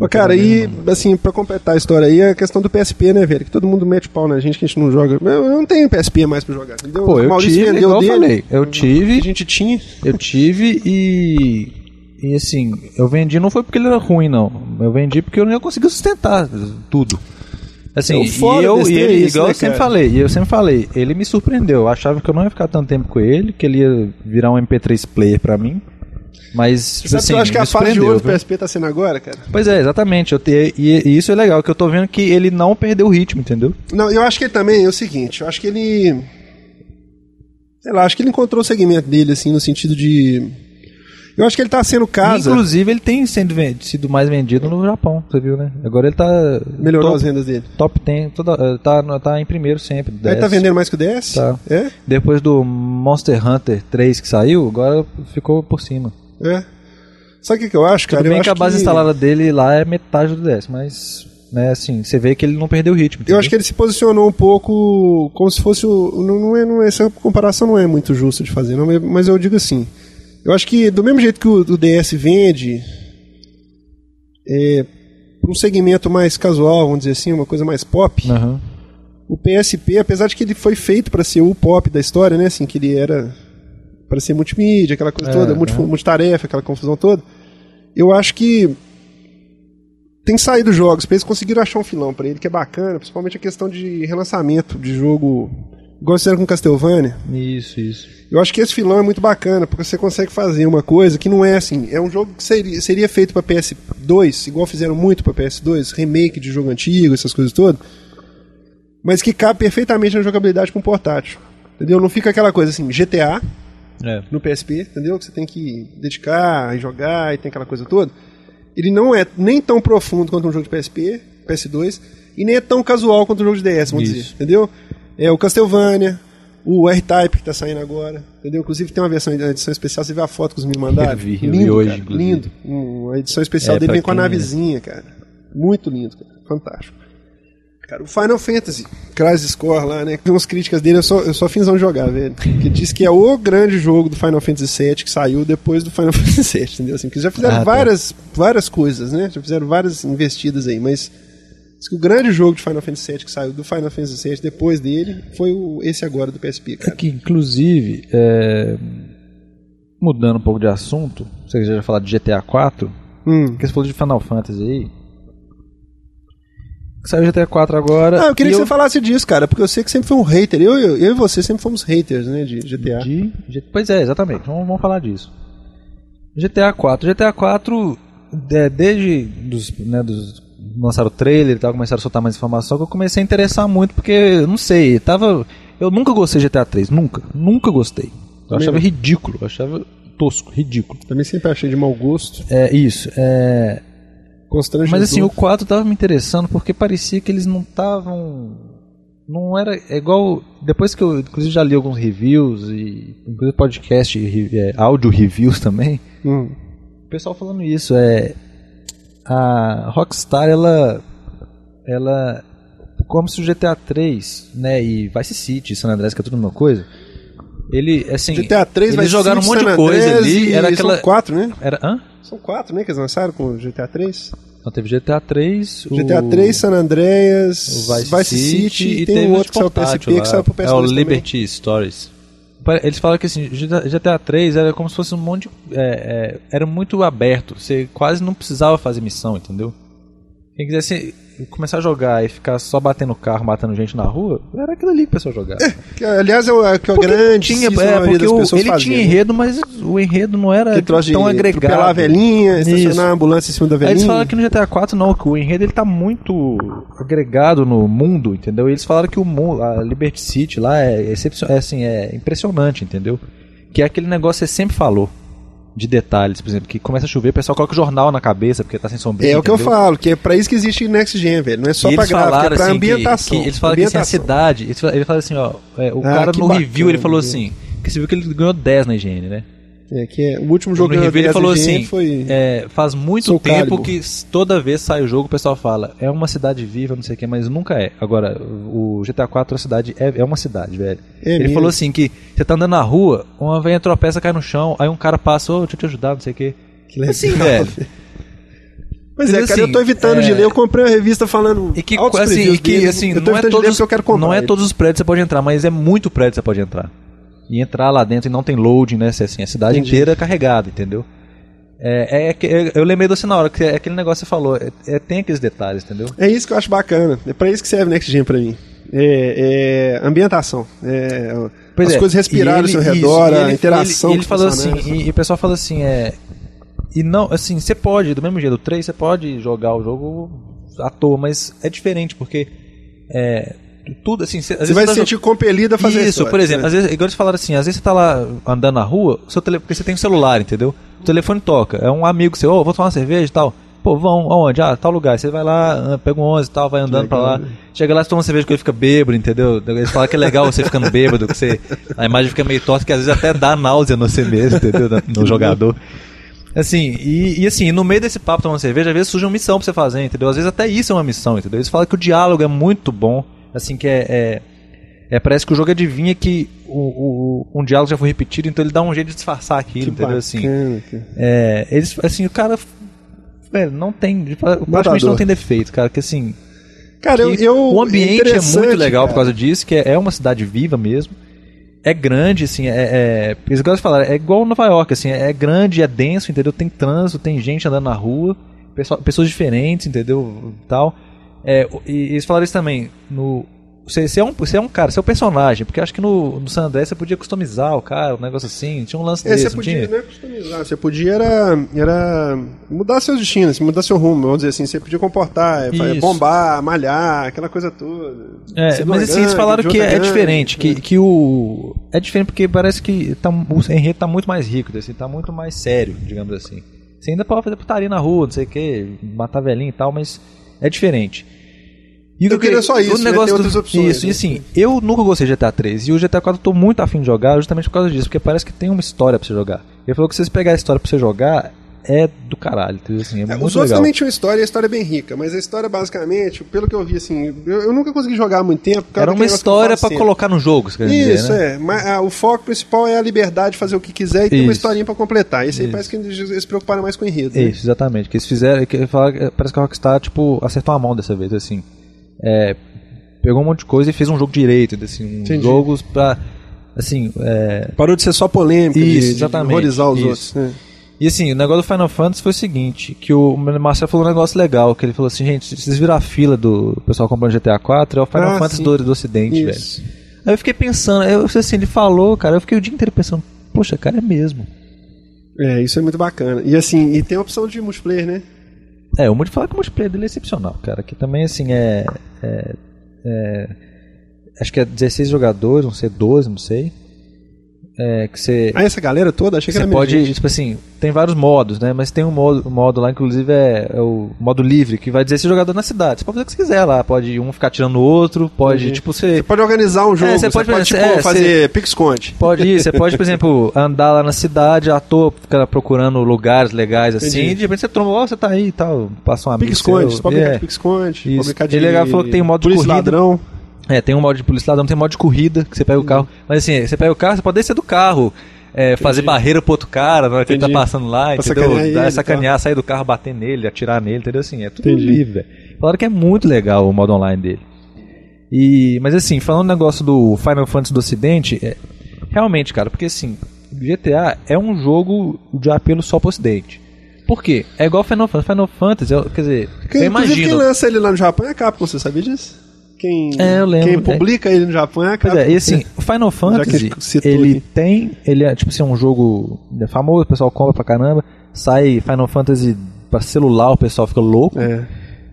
Ô, cara, e assim, pra completar a história aí, a questão do PSP, né, velho? Que todo mundo mete pau na gente que a gente não joga. Eu, eu não tenho PSP mais pra jogar, entendeu? Pô, eu Maurício tive, vendeu igual eu dele, falei, eu tive, a gente tinha. eu tive e e assim, eu vendi não foi porque ele era ruim não, eu vendi porque eu não ia conseguir sustentar tudo. Assim, foda e eu e é ele, isso, igual né, eu sempre cara? falei, e eu sempre falei, ele me surpreendeu. Eu achava que eu não ia ficar tanto tempo com ele, que ele ia virar um MP3 player pra mim. Mas, Sabe assim, que eu acho que a fase de ouro do? PSP tá sendo agora, cara? Pois é, exatamente. Eu te, e, e isso é legal, que eu tô vendo que ele não perdeu o ritmo, entendeu? Não, eu acho que ele também é o seguinte, eu acho que ele. Sei lá, acho que ele encontrou o segmento dele, assim, no sentido de. Eu acho que ele tá sendo casa. Inclusive, ele tem sendo ven- sido mais vendido no Japão, você viu, né? Agora ele tá. Melhorou as top, vendas dele. top 10, toda, eh, tá, tá em primeiro sempre. Ele tá 10. vendendo mais que o DS? Tá. É? Depois do Monster Hunter 3 que saiu, agora ficou por cima. É. Sabe o que, que eu acho, cara? Tudo bem eu que a base instalada dele lá é metade do DS, mas, né, assim, você vê que ele não perdeu o ritmo. Eu acho que ele se posicionou um pouco como se fosse o. Não, não é, não é- essa comparação não é muito justa de fazer, não, mas eu digo assim. Eu acho que do mesmo jeito que o, o DS vende é, para um segmento mais casual, vamos dizer assim, uma coisa mais pop, Aham. o PSP, apesar de que ele foi feito para ser o pop da história, né? Assim, que ele era para ser multimídia, aquela coisa É, toda, multi, é. multitarefa, aquela confusão toda. Eu acho que tem saído jogos, eles conseguiram achar um filão pra ele que é bacana, principalmente a questão de relançamento de jogo, igual fizeram com Castlevania. Isso, isso. Eu acho que esse filão é muito bacana, porque você consegue fazer uma coisa que não é assim. É um jogo que seria, seria feito pra PS2, igual fizeram muito pra PS2, remake de jogo antigo, essas coisas todas, mas que cabe perfeitamente na jogabilidade com portátil. Entendeu? Não fica aquela coisa assim, GTA É. no PSP, entendeu? Que você tem que dedicar e jogar e tem aquela coisa toda. Ele não é nem tão profundo quanto um jogo de PSP, PS2, e nem é tão casual quanto um jogo de DS, vamos Isso. dizer, entendeu? É o Castlevania, o R-Type que tá saindo agora, entendeu? Inclusive tem uma versão, uma edição especial, você vê a foto que os meninos mandaram? Eu vi, eu lindo, vi hoje, cara, lindo. Um, a edição especial É, dele vem com a quem- navezinha, cara. Muito lindo, cara. Fantástico. Cara, o Final Fantasy, Crisis Core lá, né? Tem umas críticas dele, eu só, eu só finzão jogar, velho. Que diz que é o grande jogo do Final Fantasy VII que saiu depois do Final Fantasy VII, entendeu? Assim, porque já fizeram Ah, tá. várias, várias coisas, né? Já fizeram várias investidas aí, mas que o grande jogo de Final Fantasy VII que saiu do Final Fantasy VII depois dele foi o, esse agora do PSP, cara. Aqui, inclusive, é, mudando um pouco de assunto, você já falar de GTA 4, Hum. porque você falou de Final Fantasy aí. Saiu GTA 4 agora. Ah, eu queria que você falasse disso, cara, porque eu sei que sempre foi um hater. Eu, eu, eu e você sempre fomos haters, né, de GTA. De, pois é, exatamente. Vamos, vamos falar disso. GTA 4. GTA 4, é, desde dos, né, dos lançaram o trailer e tal, começaram a soltar mais informação, que eu comecei a interessar muito, porque, eu não sei, tava. Eu nunca gostei de GTA 3, nunca. Nunca gostei. Eu achava ridículo, eu achava tosco, ridículo. Também sempre achei de mau gosto. É isso. É, Constrangedor. mas assim, o 4 tava me interessando porque parecia que eles não estavam. Não era. É igual. Depois que eu, inclusive, já li alguns reviews e. Inclusive podcast, e, é, áudio reviews também. Hum. O pessoal falando isso. É. A Rockstar, ela. Ela. Como se o GTA 3, né? E Vice City, San Andreas, que é tudo a mesma coisa. Ele, assim. GTA 3 eles vai jogaram um monte de coisa ali. Era aquela. São quatro, né? Era. Hã? São quatro, né, que eles lançaram com o GTA 3. Não, teve GTA 3. GTA o... 3, San Andreas, o Vice, City, e, e tem um outro que saiu pro PSP, que lá. saiu pro PS2 É o também. Liberty Stories. Pare- Eles falaram que assim, GTA 3 era como se fosse um monte de, é, é, era muito aberto. Você quase não precisava fazer missão, entendeu? Quem quisesse começar a jogar e ficar só batendo carro, matando gente na rua, era aquilo ali que o pessoal jogava. Que, aliás, é o é, que a grande tinha, é, porque das o- pessoas ele faziam, tinha né? enredo, mas o enredo não era tão agregado. a velhinha, estacionar Isso. a ambulância em cima da Aí velhinha. eles falaram que no GTA 4 não, que o enredo ele tá muito agregado no mundo, entendeu? E eles falaram que o mundo, a Liberty City lá é, é, assim, é impressionante, entendeu? Que é aquele negócio que você sempre falou, de detalhes, por exemplo, que começa a chover, o pessoal coloca o jornal na cabeça porque tá sem sombrinha. É o que eu falo, que é pra isso que existe Next Gen, velho. Não é só E pra gráfico, é pra assim, que- ambientação. que eles falaram que assim, a ambientação. cidade. Ele fala- assim, ó. é, o Ah, cara que no review ele bacana, falou assim. Que você viu que ele ganhou 10 na higiene, né? É, que é, o último jogo que eu ele falou assim: gente foi... é, faz muito Soul tempo Calibur. que toda vez sai o jogo o pessoal fala, é uma cidade viva, não sei o que, mas nunca é. Agora, o GTA 4 a cidade é, é uma cidade, velho. É ele mesmo. falou assim que você tá andando na rua, uma velha tropeça, cai no chão, aí um cara passa, ô, deixa eu te ajudar, não sei o que. Que legal. Assim, velho. Mas, é, cara, assim, eu tô evitando é- de ler. Eu comprei uma revista falando. E que, assim, e que assim, eu tô não, é evitando de ler todos, porque eu quero comprar. não é todos os prédios que você pode entrar, mas é muito prédio que você pode entrar. E entrar lá dentro e não tem loading, né? se Assim, a cidade Entendi. inteira é carregada, entendeu? É, é, que- é- eu lembrei você na hora, que é aquele negócio que você falou, é, é- tem aqueles detalhes, entendeu? É isso que eu acho bacana. É pra isso que serve Next Gen pra mim. É, é ambientação. É, as é, coisas respirarem ao seu redor, isso, a ele- interação Ele, ele falou assim, e, e o pessoal fala assim, é. E não, assim, você pode, do mesmo jeito, do 3, você pode jogar o jogo à toa, mas é diferente, porque. É, tudo assim. Você, às Você vai tá se sentir compelido a fazer Isso, história, por exemplo, né? às vezes, igual eles falaram assim, às vezes você tá lá andando na rua, seu tele, porque você tem um celular, entendeu? O telefone toca, é um amigo seu, ô, vou tomar uma cerveja e tal. Pô, vão aonde? Ah, tal lugar. Você vai lá, ah, pega um 11 e tal, vai andando pra legal, lá. né? Chega lá, você toma uma cerveja que ele fica bêbado, entendeu? Eles falam que é legal você ficando bêbado, que você, a imagem fica meio torta, que às vezes até dá náusea no você mesmo, entendeu? No, no jogador. Assim, e, e assim, no meio desse papo tomando cerveja, às vezes surge uma missão pra você fazer, entendeu? Às vezes até isso é uma missão, entendeu? Eles falam que o diálogo é muito bom, assim, que é. é, é, parece que o jogo adivinha que o, o- um diálogo já foi repetido, então ele dá um jeito de disfarçar aquilo, Que entendeu? Assim, cara. é, eles, assim, o cara. Velho, não tem. Praticamente Matador. não tem defeito, cara. Que assim. Cara, eu, que eu- o ambiente é interessante, muito legal por cara. causa disso, que é, é uma cidade viva mesmo. É grande, assim, é. é eles gostam de falar, é igual Nova York, assim, é grande, é denso, entendeu? Tem trânsito, tem gente andando na rua, pessoa- pessoas diferentes, entendeu? Tal. É, e eles falaram isso também. No, você, você é um, você é um cara, você é um personagem, porque acho que no, no San você podia customizar o cara, um negócio assim, tinha um lance É, desse, você não podia, tinha? não é customizar, você podia era, era mudar seus destinos, mudar seu rumo, vamos dizer assim, você podia comportar, é, bombar, malhar, aquela coisa toda. É, mas assim, eles falaram que é gangue, diferente, que, é. que o. É diferente porque parece que tá, o enredo tá muito mais rico, assim, tá muito mais sério, digamos assim. Você ainda pode fazer putaria na rua, não sei o que, matar velhinho e tal, mas é diferente. E Eu queria só isso, né? Tem outras opções, Isso, e né? assim, eu nunca gostei de GTA 3 e o GTA 4 eu tô muito afim de jogar justamente por causa disso, porque parece que tem uma história pra você jogar. Ele falou que se você pegar a história pra você jogar, é do caralho, entendeu? Assim, é, É, muito os legal. também tinham história e a história é bem rica, mas a história basicamente, pelo que eu vi assim, eu, eu nunca consegui jogar há muito tempo. Era uma história sempre. colocar no jogo, Isso, dizer, né? é. Mas, ah, o foco principal é a liberdade de fazer o que quiser e ter uma Isso. historinha pra completar. Isso aí Isso. parece que eles eles se preocuparam mais com o enredo. né? Isso, exatamente. Que eles fizeram. Que falaram que parece que a Rockstar, tipo, acertou a mão dessa vez, assim. É, pegou um monte de coisa e fez um jogo direito, assim, Entendi. jogos pra. Assim, é, Parou de ser só polêmica, de- Isso, de, exatamente, horrorizar os isso. outros. né? E assim, o negócio do Final Fantasy foi o seguinte, que o Marcelo falou um negócio legal, que ele falou assim, gente, vocês viram a fila do pessoal comprando GTA 4, é o Final Ah, Fantasy do, do Ocidente, velho. Isso. Aí eu fiquei pensando, eu, assim, ele falou, cara, eu fiquei o dia inteiro pensando, poxa, cara, é mesmo. É, isso é muito bacana. E assim, e tem a opção de multiplayer, né? É, o multiplayer, que o multiplayer dele é excepcional, cara. Que também, assim, é, é- é- Acho que é 16 jogadores, não sei, 12, não sei. É, que você. Ah, essa galera toda, achei que Você era pode, gente. tipo assim, tem vários modos, né? Mas tem um modo, um modo lá, inclusive, é, é o modo livre, que vai dizer esse jogador na cidade. Você pode fazer o que você quiser lá. Pode um ficar tirando o outro, pode, Entendi. tipo, você. Você pode organizar um jogo, É, você você, pode pode, fazer- tipo, é, fazer pique-esconde. Pode ir, você pode, por exemplo, andar lá na cidade, à toa, ficar procurando lugares legais assim, Entendi. e de repente você tromba, ó, você tá aí e tal, passa um amigo. Pique-esconde, você pode brincar é. de pique-esconde, brincar de... Ele legal, falou que tem um modo de corrida. ladrão. É, tem um modo de polícia ladrão, tem modo de corrida, que você pega o carro. Mas assim, você pega o carro, você pode descer do carro, é, fazer barreira pro outro cara na hora que ele tá passando lá, Pra entendeu? sacanear ele Dar, e sacanear, sair do carro, bater nele, atirar nele, entendeu? Assim, é tudo Entendi. livre, velho. Falaram que é muito legal o modo online dele. E, mas assim, falando do negócio do Final Fantasy do Ocidente, é, realmente, cara, porque assim, GTA é um jogo de apelo só pro Ocidente. Por quê? É igual Final Fantasy. Final Fantasy, eu- quer dizer, Quem, eu inclusive, quem imagino. lança ele lá no Japão é a Capcom, você sabia disso? Quem, É, eu lembro. quem É. publica ele no Japão é a Pois Capcom. é, e assim, o Final Fantasy, ele aqui. tem, ele é tipo assim, um jogo é famoso, o pessoal compra pra caramba, sai Final Fantasy pra celular, o pessoal fica louco. É.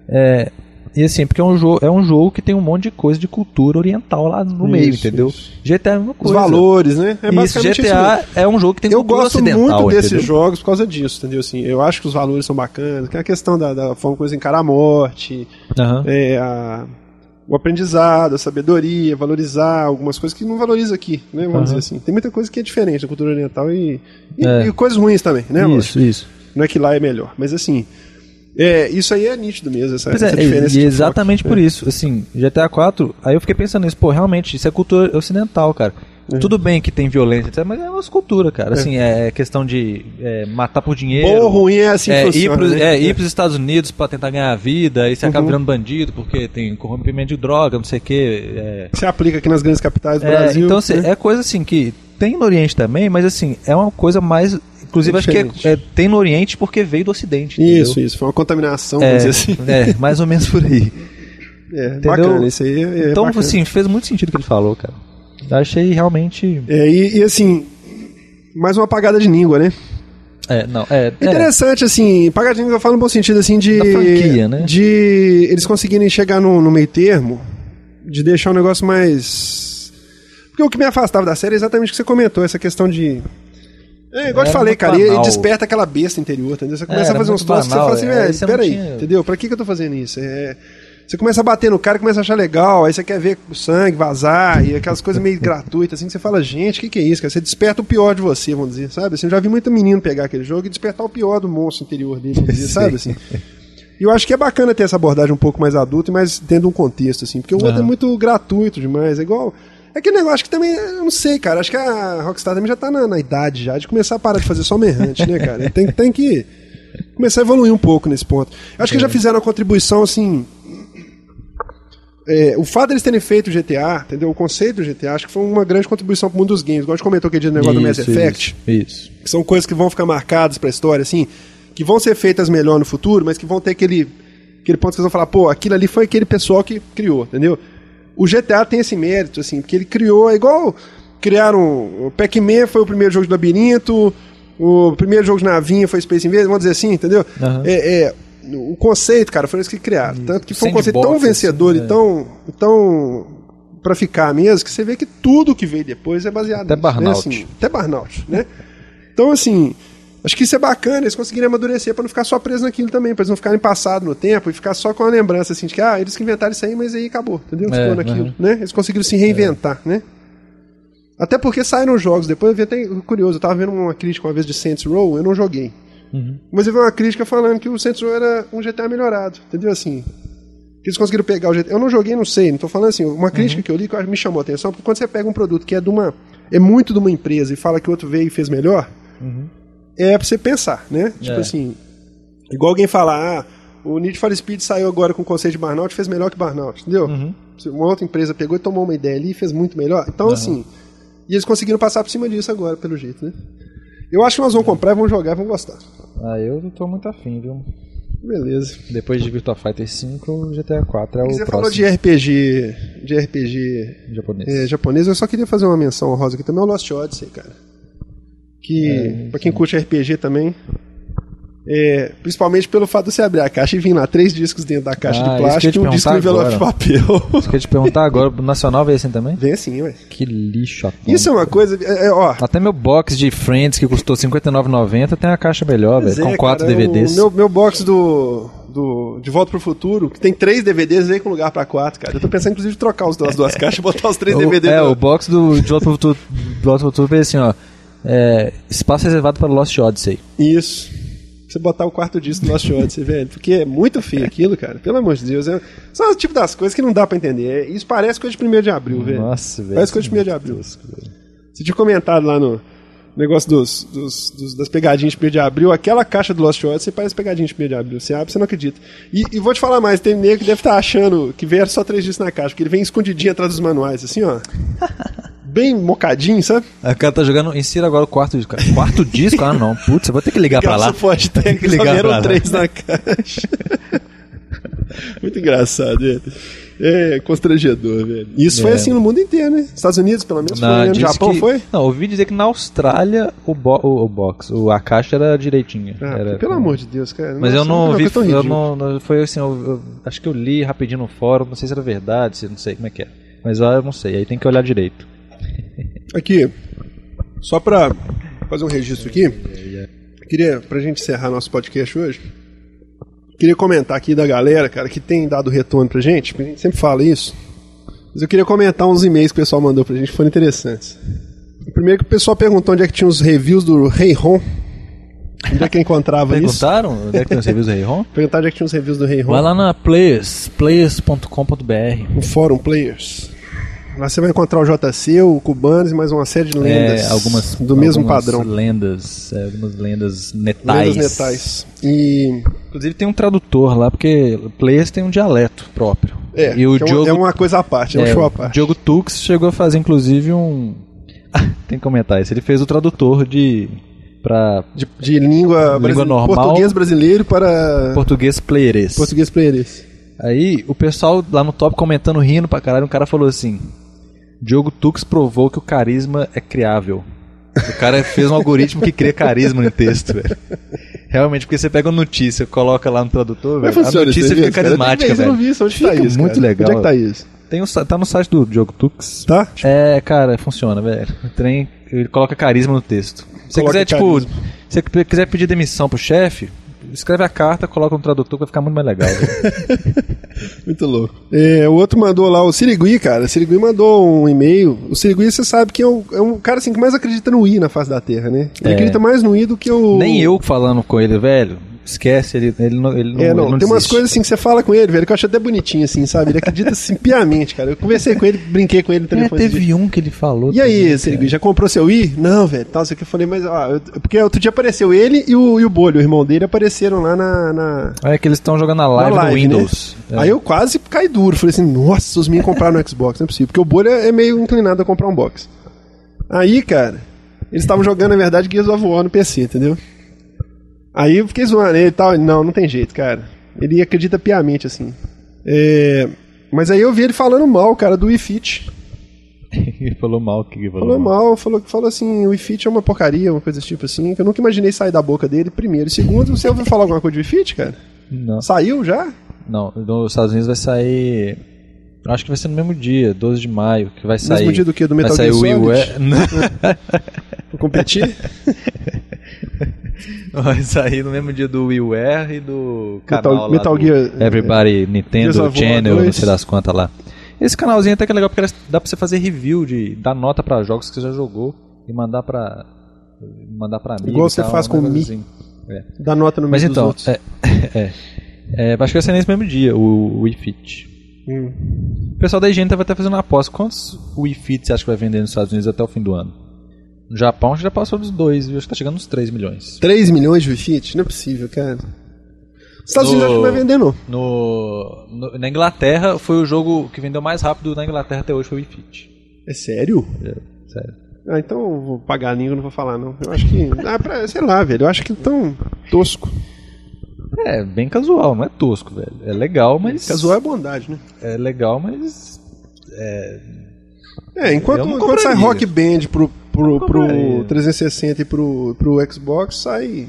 É, e assim, porque é um, jogo, é um jogo que tem um monte de coisa de cultura oriental lá no meio, Isso, entendeu? isso. GTA é a mesma Os coisa. valores, né? É Isso, basicamente isso GTA mesmo. é um jogo que tem Eu cultura gosto ocidental, muito desses entendeu? jogos por causa disso, entendeu? Assim, eu acho que os valores são bacanas, que é a questão da, da forma como eles encaram a morte, Aham. é, a- o aprendizado, a sabedoria, valorizar algumas coisas que não valoriza aqui, né? Vamos Aham. dizer assim. Tem muita coisa que é diferente da cultura oriental e, e, É. e coisas ruins também, né? lógico? Isso, isso. Não é que lá é melhor, mas assim, é, isso aí é nítido mesmo, essa, é, essa e- diferença. e exatamente foco, por né? isso, assim, GTA 4, aí eu fiquei pensando nisso, pô, realmente, isso é cultura ocidental, cara. Tudo bem que tem violência, etc, mas é uma cultura, cara. Assim, é questão de é, matar por dinheiro. Bom ou ruim é assim é, que funciona, ir, pros, né? é, ir pros Estados Unidos pra tentar ganhar a vida, aí você acaba Uhum. virando bandido porque tem corrompimento de droga, não sei o que. É, Se aplica aqui nas grandes capitais do É, Brasil. então, assim, né? é coisa assim que tem no Oriente também, mas assim, é uma coisa mais. Inclusive, É acho que é- é- tem no Oriente porque veio do Ocidente. Isso, entendeu? isso. Foi uma contaminação, É, vamos dizer assim. é, mais ou menos por aí. É, entendeu? bacana, isso aí é então, bacana. assim, fez muito sentido o que ele falou, cara. Achei realmente. É, e, e, assim, mais uma apagada de língua, né? É, não, é. é Interessante, assim, apagada de língua eu falo no bom sentido, assim, de... Da franquia, né? De eles conseguirem chegar no, no meio termo, de deixar o negócio mais... Porque o que me afastava da série é exatamente o que você comentou, essa questão de... É, igual eu te falei, cara, e banal. desperta aquela besta interior, entendeu? Você começa a era fazer uns troços que você fala assim, é, velho, aí você não peraí, tinha- entendeu? Pra que, que eu tô fazendo isso? É... Você começa a bater no cara, começa a achar legal, aí você quer ver o sangue vazar e aquelas coisas meio gratuitas, assim, que você fala, gente, o que, que é isso, cara? Você desperta o pior de você, vamos dizer, sabe? Assim, eu já vi muito menino pegar aquele jogo e despertar o pior do monstro interior dele, dizer, sabe? Assim. E eu acho que é bacana ter essa abordagem um pouco mais adulta e mais dentro de um contexto, assim, porque o outro Aham. é muito gratuito demais, é igual. É aquele negócio que também, eu não sei, cara, acho que a Rockstar também já tá na, na idade já de começar a parar de fazer só merrante, né, cara? Tem, tem que começar a evoluir um pouco nesse ponto. Eu acho que já fizeram uma contribuição, assim. É, o fato deles terem feito o GTA, entendeu? O conceito do GTA, acho que foi uma grande contribuição pro mundo dos games. Igual a gente comentou aquele dia no negócio do Mass Isso, Effect Isso. isso. que são coisas que vão ficar marcadas pra história, assim, que vão ser feitas melhor no futuro, mas que vão ter aquele, aquele ponto que vocês vão falar, pô, aquilo ali foi aquele pessoal que criou, entendeu? O GTA tem esse mérito, assim, porque ele criou, é igual criaram. O Pac-Man foi o primeiro jogo de labirinto, o primeiro jogo de navinha foi Space Invaders, vamos dizer assim, entendeu? Aham. É, é, o conceito, cara, foi eles que criaram. Tanto que foi um conceito tão Sandbox, vencedor assim, e tão. tão pra ficar mesmo, que você vê que tudo que veio depois é baseado Até nisso, Burnout. Né? Assim, até Burnout, né? Então, assim, acho que isso é bacana, eles conseguirem amadurecer pra não ficar só preso naquilo também, pra eles não ficarem passado no tempo e ficar só com a lembrança, assim, de que, ah, eles que inventaram isso aí, mas aí acabou, entendeu? É, Ficou naquilo, né? Eles conseguiram se reinventar, né? Até porque saíram jogos, depois eu vi até curioso, eu tava vendo uma crítica uma vez de Saints Row, eu não joguei. Uhum. Mas eu vi uma crítica falando que o Saints era um GTA melhorado, entendeu? Assim, que eles conseguiram pegar o GTA. Eu não joguei, não sei, não tô falando assim. Uma crítica que eu li que me chamou a atenção, porque quando você pega um produto que é de uma. é muito de uma empresa e fala que o outro veio e fez melhor, é pra você pensar, né? Tipo É. assim. Igual alguém falar, ah, o Need for Speed saiu agora com o conceito de Burnout e fez melhor que Burnout, entendeu? Uhum. Uma outra empresa pegou e tomou uma ideia ali e fez muito melhor. Então, assim. E eles conseguiram passar por cima disso agora, pelo jeito, né? Eu acho que nós vamos comprar, vamos jogar e vamos gostar. Ah, eu não tô muito afim, viu? Beleza. Depois de Virtua Fighter 5, o GTA 4 é o você próximo falou de RPG. De RPG japonês. é, japonês, eu só queria fazer uma menção honrosa aqui também ao Lost Odyssey, cara. Que, É, pra quem curte RPG também. É, principalmente pelo fato de você abrir a caixa e vir lá três discos dentro da caixa Ah, de plástico e um disco perguntar envelope de papel. Isso que eu te perguntar agora, o Nacional veio assim também? Vem assim, ué. Que lixo atômico. Isso é uma coisa. é, é, ó, Até meu box de Friends, que custou R$ 59,90, tem a caixa melhor, velho. é, Com quatro cara, DVDs. O meu, meu box do, do De Volta pro Futuro, que tem três DVDs aí com lugar pra quatro, cara. Eu tô pensando, inclusive, em trocar os, as duas caixas e botar os três O- DVDs. É, no- o box do De Volta pro Futuro, de Volta pro Futuro veio assim, ó. é, espaço reservado para Lost Odyssey. Isso. Você botar o quarto disco do Lost Odyssey, velho. Porque é muito feio aquilo, cara. Pelo amor de Deus. É... São o tipo das coisas que não dá pra entender. É- Isso parece coisa de 1 de abril, velho. Nossa, velho. Parece coisa de 1 de abril. Você tinha comentado lá no negócio dos, dos- dos- das pegadinhas de 1 de abril. Aquela caixa do Lost Odyssey parece pegadinha de 1 de abril. Você abre, você não acredita. E, e vou te falar mais. Tem nego que deve estar achando que veio só três discos na caixa. Porque ele vem escondidinho atrás dos manuais, assim, ó. Bem mocadinho, sabe? A cara tá jogando. Insira agora o quarto disco. Quarto disco? Ah, não. Putz, eu vou ter que ligar pra lá. Pode ter que ligar pra lá. três na caixa. Muito engraçado, velho. É constrangedor, velho. Isso foi É. assim no mundo inteiro, né? Estados Unidos, pelo menos, foi. Na, né? No Japão que- foi? Não, ouvi dizer que na Austrália o, bo, o, o box, o, a caixa era direitinha. Ah, era pelo amor de Deus, cara. Mas Nossa, eu não vi, eu não, não- foi assim, eu, eu- acho que eu li rapidinho no fórum, não sei se era verdade, se não sei como é que é. Mas ah, eu não sei, aí tem que olhar direito. Aqui, só pra fazer um registro aqui, queria, pra gente encerrar nosso podcast hoje, queria comentar aqui da galera, cara, que tem dado retorno pra gente, a gente sempre fala isso, mas eu queria comentar uns e-mails que o pessoal mandou pra gente, que foram interessantes. O primeiro que o pessoal perguntou onde é que tinha os reviews do Rei Ron, onde é que encontrava isso. Perguntaram onde é que tem os reviews do Rei Ron? Perguntar onde é que tinha os reviews do Rei Ron. Vai lá na Players, players.com.br. no Fórum Players. Lá você vai encontrar o JC, o Cubanos e mais uma série de lendas É, algumas do mesmo algumas padrão. lendas, é, algumas lendas netais. Lendas netais. E Inclusive tem um tradutor lá, porque players tem um dialeto próprio. é, e o é, Diogo, é uma coisa à parte, é, um é, show à o parte. Diogo Tux chegou a fazer inclusive um tem que comentar isso. Ele fez o tradutor de para De, de língua, brasi- normal. português brasileiro para português playerês. português playerês. Aí o pessoal lá no top comentando, rindo pra caralho, um cara falou assim: Diogo Tux provou que o carisma é criável. O cara fez um algoritmo que cria carisma no texto, velho. Realmente, porque você pega uma notícia, coloca lá no tradutor, velho, a notícia isso fica cara? carismática, ver, Eu não velho. vi isso, onde Fica tá isso, muito cara? legal. Onde é que tá isso? Tem um, tá no site do Diogo Tux. Tá? É, cara, funciona, velho. O trem, ele coloca carisma no texto. Se você quiser, tipo, carisma. se você quiser pedir demissão pro chefe, escreve a carta, coloca no tradutor, vai ficar muito mais legal. Muito louco. É, o outro mandou lá, o Sirigui, cara. O Sirigui mandou um e-mail. O Sirigui, você sabe que é um, é um cara assim, que mais acredita no I na face da Terra, né? Ele É. acredita mais no I do que o. Nem eu falando com ele, velho. Esquece, ele, ele não. Ele não, É, não, ele não tem umas coisas assim que você fala com ele, velho, que eu acho até bonitinho, assim, sabe? Ele acredita assim, piamente, cara. Eu conversei com ele, brinquei com ele no É, telefone. dia. teve um que ele falou. E aí, cara. já comprou seu I? Não, velho, tal, isso aqui eu falei, mas, ó, eu- porque outro dia apareceu ele e o, e o Bolho, o irmão dele, apareceram lá na. na... É que eles estão jogando a na live, live, no né? Windows. É. Aí eu quase caí duro. Falei assim, nossa, os meninos compraram no Xbox, não é possível. Porque o Bolha é meio inclinado a comprar um box. Aí, cara, eles estavam jogando, na verdade, Gears of War no PC, entendeu? Aí eu fiquei zoando ele e tal. Não, não tem jeito, cara. Ele acredita piamente, assim. É, Mas aí eu vi ele falando mal, cara, do Wii Fit. ele falou mal, o que ele falou, Falou mal, falou, falou assim, o Wii Fit é uma porcaria, uma coisa desse tipo assim, que eu nunca imaginei sair da boca dele, primeiro. E segundo, você ouviu falar alguma coisa de Wii Fit, cara? Não, Saiu já? não, nos Estados Unidos vai sair. Acho que vai ser no mesmo dia, 12 de maio, que vai sair. Mesmo dia do que? Do Metal vai sair Gear o Solid? WiiWare. Pra competir? vai sair no mesmo dia do WiiWare e do canal Metal- lá Metal do Gear- Everybody Nintendo Channel, não 2. sei das quantas lá. Esse canalzinho até que é legal porque dá pra você fazer review de dar nota pra jogos que você já jogou e mandar pra mandar pra amigo. Igual você tal, faz um com o Mi. assim. É. Dá nota no Mas meio dos então, outros. é, é, é, acho que vai ser nesse mesmo dia, o Wii Fit. Hum. O pessoal da higiene tava até fazendo uma aposta. Quantos Wii Fit você acha que vai vender nos Estados Unidos até o fim do ano? No Japão já passou dos 2, viu? Acho que tá chegando nos 3 milhões. 3 milhões de Wii? Não é possível, cara. Os Estados No- Unidos acho que não vai vender, não. No, no- na Inglaterra, foi o jogo que vendeu mais rápido na Inglaterra até hoje, foi o Wii Fit. É sério? É, sério. Ah, então eu vou pagar a língua, não vou falar, não. Eu acho que. Ah, pra, sei lá, velho. Eu acho que tão tosco. É, bem casual, não é tosco, velho. É legal, mas. Casual é bondade, né? É legal, mas. É, enquanto, Eu não enquanto sai. Rock Band pro, pro, pro compraria. 360 e pro, pro Xbox, sai.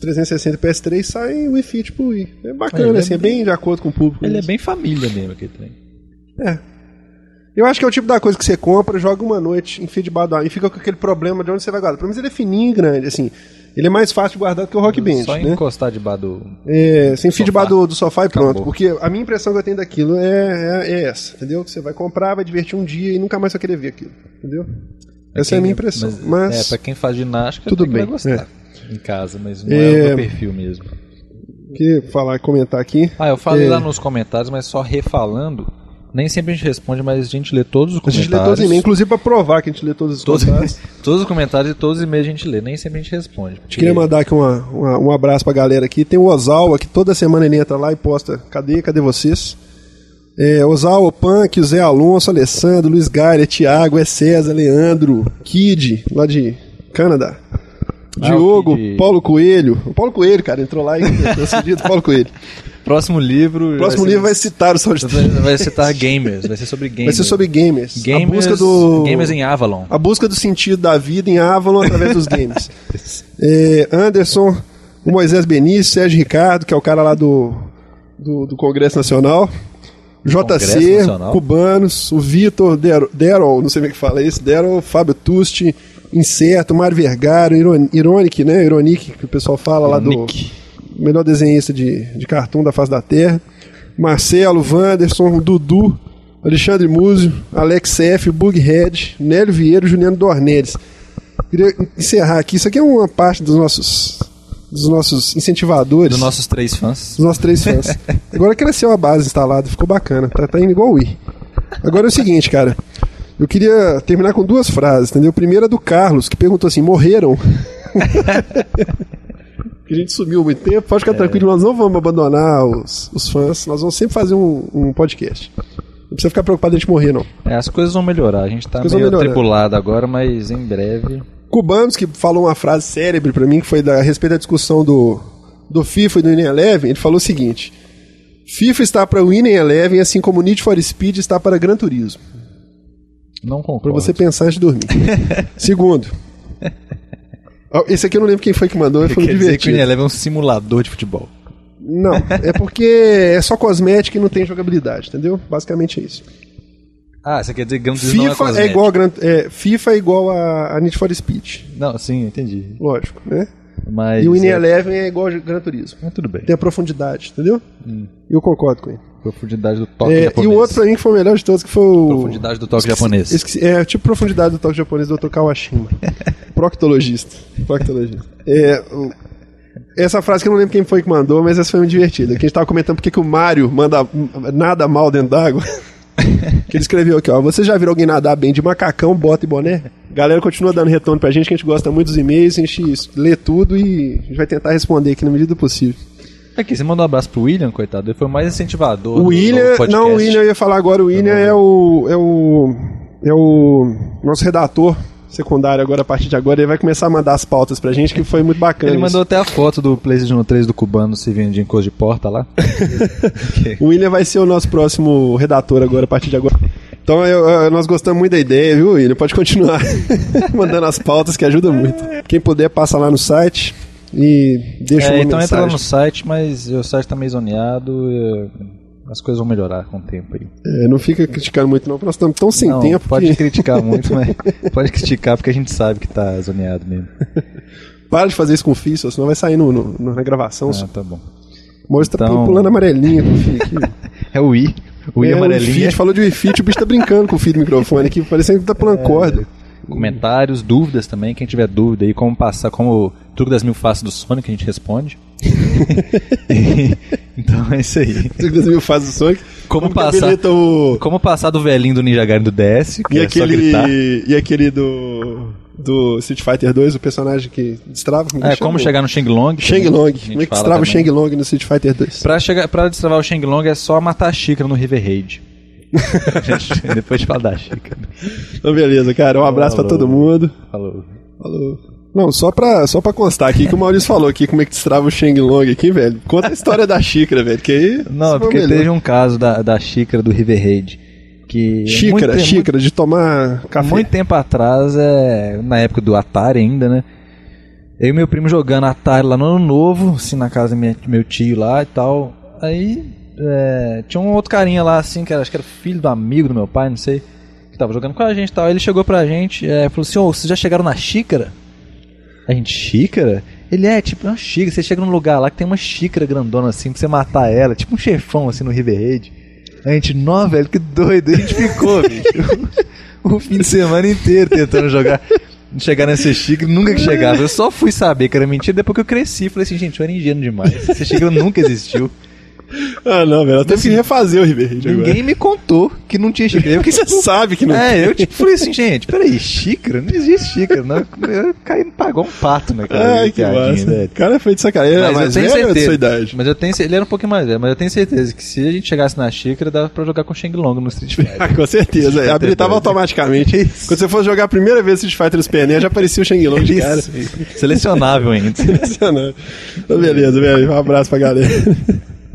360 e PS3 sai Wii Fit pro Wii. É bacana, Ele é assim, é bem de acordo com o público. Ele é isso. bem família mesmo, aquele trem. É. Eu acho que é o tipo da coisa que você compra, joga uma noite, enfia debaixo da e fica com aquele problema de onde você vai guardar. Pelo menos ele é fininho e grande, assim. Ele é mais fácil de guardar do que o Rock Band, Só né? encostar debaixo do. É, você enfia debaixo do, do sofá e pronto. Acabou. Porque a minha impressão que eu tenho daquilo é, é, é essa, entendeu? Que você vai comprar, vai divertir um dia e nunca mais vai querer ver aquilo, entendeu? Essa é a minha impressão. Mas, É, pra quem faz ginástica, Tudo bem, gostar. Em casa, mas não É. é, o meu perfil mesmo. que falar, comentar aqui. Ah, eu falei É. lá nos comentários, mas só refalando. Nem sempre a gente responde, mas a gente lê todos os A gente comentários. lê todos os e-mails, inclusive pra provar que a gente lê todos os Todos, comentários. todos os comentários e todos os e-mails a gente lê. Nem sempre a gente responde. A queria mandar aqui uma, uma- um abraço pra galera aqui. Tem o Ozawa, que toda semana ele entra lá e posta. Cadê? Cadê vocês? É, Ozawa, Punk, o Zé Alonso, Alessandro, Luiz Gaia, Thiago, é César, Leandro, Kid, lá de Canadá. Ah, Diogo. Paulo Coelho. O Paulo Coelho, cara, entrou lá e decidido Paulo Coelho. Próximo livro. Próximo vai livro vai citar o vai, vai citar gamers. Vai ser sobre gamers. Vai ser sobre gamers. gamers. a busca do Gamers em Avalon. a busca do sentido da vida em Avalon através dos games. É, Anderson, o Moisés Benício, Sérgio Ricardo, que é o cara lá do, do, do Congresso Nacional. JC? Cubanos, o Vitor, Derol, não sei como é que fala isso, Derol, Fábio Tusti, Incerto, Mário Vergara, Iron- Ironic, né? Ironic, que o pessoal fala lá do melhor desenhista de, de cartoon da face da Terra. Marcelo, Wanderson, Dudu, Alexandre Múzio, Alex F, Bughead, Nélio Vieira e Juliano Dornelles. Queria encerrar aqui. Isso aqui é uma parte dos nossos, dos nossos incentivadores. Dos nossos três fãs. Dos nossos três fãs. Agora cresceu a base instalada, ficou bacana. Tá, tá indo igual o Wii. Agora é o seguinte, cara. Eu queria terminar com duas frases, entendeu? A primeira é do Carlos, que perguntou assim: morreram? que a gente sumiu há muito tempo, pode ficar tranquilo, nós não vamos abandonar os, os fãs, nós vamos sempre fazer um, um podcast. Não precisa ficar preocupado de a gente morrer, não. É, as coisas vão melhorar. A gente tá meio atribulado agora, mas em breve. Cubanos, que falou uma frase célebre pra mim, que foi da, a respeito da discussão do, do FIFA e do Winning Eleven, ele falou o seguinte: FIFA está para o Winning Eleven, assim como Need for Speed está para Gran Turismo. Não concordo. você pensar antes de dormir. Segundo. Esse aqui eu não lembro quem foi que mandou, mas foi muito dizer que o divertido. Unilever é um simulador de futebol. Não, é porque é só cosmética e não tem jogabilidade, entendeu? Basicamente é isso. Ah, você quer dizer que Gran Turismo não é FIFA é, igual a Gran, é, FIFA é igual a, a Need for Speed, Não, sim, entendi. lógico, né? Mas. E o Winning é... Eleven é igual a Gran Turismo. Mas tudo bem. Tem a profundidade, entendeu? Eu concordo com ele. Profundidade do toque É, e japonês. o outro pra mim que foi o melhor de todos, que foi o. Profundidade do toque Esqueci- japonês. esqueci- é, tipo profundidade do toque japonês do Dr. Kawashima. Proctologista. Proctologista. É, essa frase que eu não lembro quem foi que mandou, mas essa foi muito divertida. Que a gente tava comentando porque que o Mario manda hum, nada mal dentro d'água. que ele escreveu aqui, ó. Você já viu alguém nadar bem de macacão, bota e boné? Galera continua dando retorno pra gente, que a gente gosta muito dos e-mails, a gente lê tudo e a gente vai tentar responder aqui na medida do possível. Aqui, você mandou um abraço pro William, coitado. Ele foi o mais incentivador. O William, do não, o William eu ia falar agora, o William é o, é o é o nosso redator secundário agora a partir de agora, ele vai começar a mandar as pautas pra gente que foi muito bacana. Ele isso. mandou até a foto do PlayStation 3 do cubano servindo de encosto de porta lá. O William vai ser o nosso próximo redator agora a partir de agora. Então eu- eu- nós gostamos muito da ideia, viu, William? Pode continuar mandando as pautas que ajuda muito. Quem puder passa lá no site e deixa É, uma então entra lá mensagem. no site, mas o site tá meio zoneado. É, As coisas vão melhorar com o tempo aí. É, não fica criticando muito não, porque nós estamos tão sem Não, tempo pode que criticar muito, mas pode criticar porque a gente sabe que tá zoneado mesmo. para de fazer isso com o Fih, senão vai sair no, no- na gravação. Ah, tá bom. O Maurício tá Então- pulando amarelinha com o Fih aqui. É o I. O I É, amarelinho. feed, falou de Wi-Fi, o bicho tá brincando com o fio do microfone aqui, parecendo que tá pulando corda. Comentários, dúvidas também. Quem tiver dúvida aí, como passar, como o truque das mil faces do Sonic, a gente responde. então é isso aí. Você que mil faz o Sonic. Como que passar- o... Como passar do velhinho do Ninja Gaiden do DS, E é aquele, e aquele do, do Street Fighter 2, o personagem que destrava. Como É, que como chegar no. Shang Long. a gente Como é que destrava o. Shang Long no Street Fighter 2? Pra, chegar, pra destravar o Shenlong é só matar a xícara no River Raid. Gente- Depois de falar da xícara. Então, beleza, cara. Um abraço pra Falou. todo mundo. Falou. Falou. Não, só pra, só pra constar aqui que o Maurício falou aqui como é que destrava o Shang Long aqui, velho. Conta a história da xícara, velho, que aí... Não, é porque melhor. teve um caso da, da xícara do River Raid. Que Xícara, muito, xícara, de tomar café. Muito tempo atrás, é, na época do Atari ainda, né? Eu e meu primo jogando Atari lá no ano novo, assim, na casa do meu tio lá e tal. Aí é, tinha um outro carinha lá, assim, que era, acho que era filho do amigo do meu pai, não sei, que tava jogando com a gente e tal. Aí ele chegou pra gente é, falou assim: Ô, vocês já chegaram na xícara? A gente, xícara? Ele é, tipo, uma xícara. Você chega num lugar lá que tem uma xícara grandona assim pra você matar ela, tipo um chefão assim no River Raid. A gente, nó, velho, que doido. A gente ficou, bicho. o fim de semana inteiro tentando jogar. Chegar nessa xícara, nunca que chegava. Eu só fui saber que era mentira depois que eu cresci. Falei assim, gente, eu era ingênuo demais. Essa xícara nunca existiu. Ah, não, velho. Eu tenho que refazer o River Raid agora. Ninguém me contou que não tinha xícara. Porque você sabe que não É, eu tipo falei assim, gente, peraí, xícara? Não existe xícara, não. Eu caí no pagou um pato naquela Ai, que massa. velho. O cara foi de sacanagem. Ele era Mas eu mais tenho velho é da certeza. sua idade? Mas eu tenho ele era um pouquinho mais velho, mas eu tenho certeza que se a gente chegasse na xícara, dava pra jogar com o Shang Long no Street Fighter. Ah, com certeza. Street Habilitava automaticamente. Isso. Quando você fosse jogar a primeira vez Street Fighter no Super NES, já aparecia o Shang Long de cara. Selecionável ainda. Impressionante. Então, beleza, velho. Um abraço pra galera.